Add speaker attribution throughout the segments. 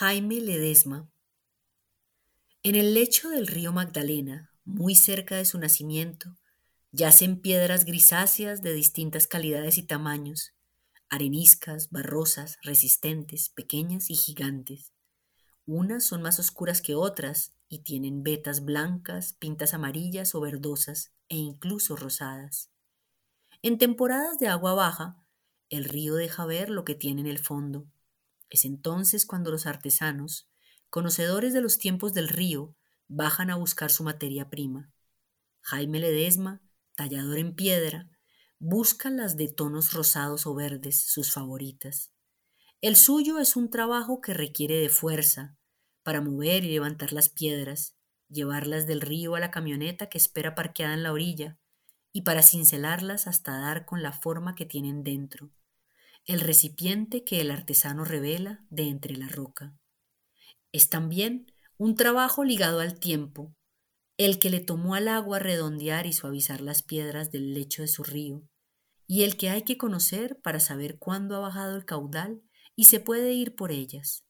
Speaker 1: Jaime Ledesma. En el lecho del río Magdalena, muy cerca de su nacimiento, yacen piedras grisáceas de distintas calidades y tamaños, areniscas, barrosas, resistentes, pequeñas y gigantes. Unas son más oscuras que otras y tienen vetas blancas, pintas amarillas o verdosas e incluso rosadas. En temporadas de agua baja, el río deja ver lo que tiene en el fondo es entonces cuando los artesanos, conocedores de los tiempos del río, bajan a buscar su materia prima. Jaime Ledesma, tallador en piedra, busca las de tonos rosados o verdes, sus favoritas. El suyo es un trabajo que requiere de fuerza para mover y levantar las piedras, llevarlas del río a la camioneta que espera parqueada en la orilla y para cincelarlas hasta dar con la forma que tienen dentro el recipiente que el artesano revela de entre la roca. Es también un trabajo ligado al tiempo, el que le tomó al agua redondear y suavizar las piedras del lecho de su río, y el que hay que conocer para saber cuándo ha bajado el caudal y se puede ir por ellas.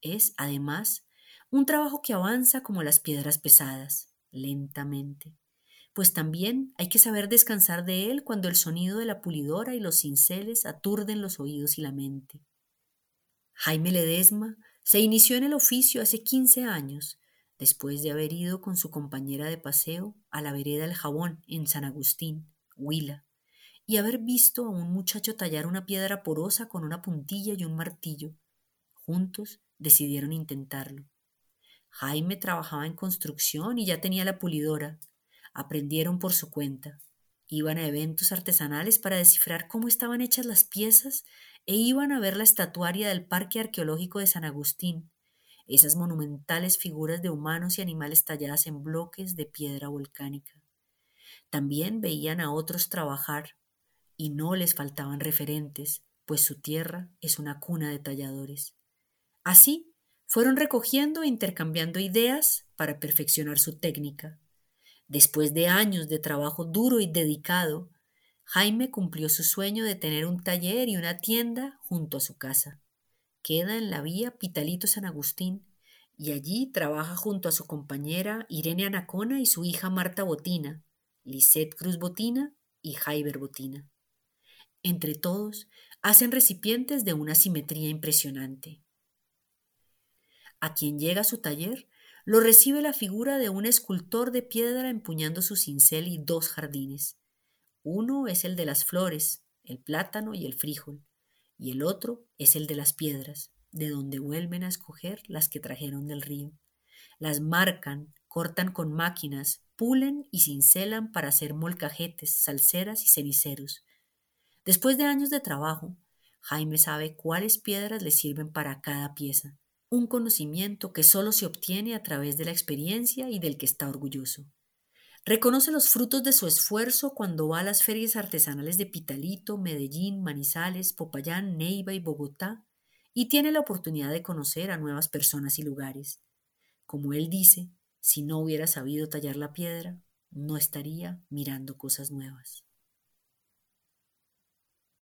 Speaker 1: Es, además, un trabajo que avanza como las piedras pesadas, lentamente, pues también hay que saber descansar de él cuando el sonido de la pulidora y los cinceles aturden los oídos y la mente. Jaime Ledesma se inició en el oficio hace 15 años, después de haber ido con su compañera de paseo a la vereda del Jabón en San Agustín, Huila, y haber visto a un muchacho tallar una piedra porosa con una puntilla y un martillo. Juntos decidieron intentarlo. Jaime trabajaba en construcción y ya tenía la pulidora, aprendieron por su cuenta. Iban a eventos artesanales para descifrar cómo estaban hechas las piezas e iban a ver la estatuaria del Parque Arqueológico de San Agustín, esas monumentales figuras de humanos y animales talladas en bloques de piedra volcánica. También veían a otros trabajar y no les faltaban referentes, pues su tierra es una cuna de talladores. Así fueron recogiendo e intercambiando ideas para perfeccionar su técnica. Después de años de trabajo duro y dedicado, Jaime cumplió su sueño de tener un taller y una tienda junto a su casa. Queda en la vía Pitalito San Agustín y allí trabaja junto a su compañera Irene Anacona y su hija Marta Botina, Lisette Cruz Botina y Jaiber Botina. Entre todos, hacen recipientes de una simetría impresionante. A quien llega a su taller lo recibe la figura de un escultor de piedra empuñando su cincel y dos jardines. Uno es el de las flores, el plátano y el frijol, y el otro es el de las piedras, de donde vuelven a escoger las que trajeron del río. Las marcan, cortan con máquinas, pulen y cincelan para hacer molcajetes, salseras y ceniceros. Después de años de trabajo, Jaime sabe cuáles piedras le sirven para cada pieza un conocimiento que solo se obtiene a través de la experiencia y del que está orgulloso. Reconoce los frutos de su esfuerzo cuando va a las ferias artesanales de Pitalito, Medellín, Manizales, Popayán, Neiva y Bogotá y tiene la oportunidad de conocer a nuevas personas y lugares. Como él dice, si no hubiera sabido tallar la piedra, no estaría mirando cosas nuevas.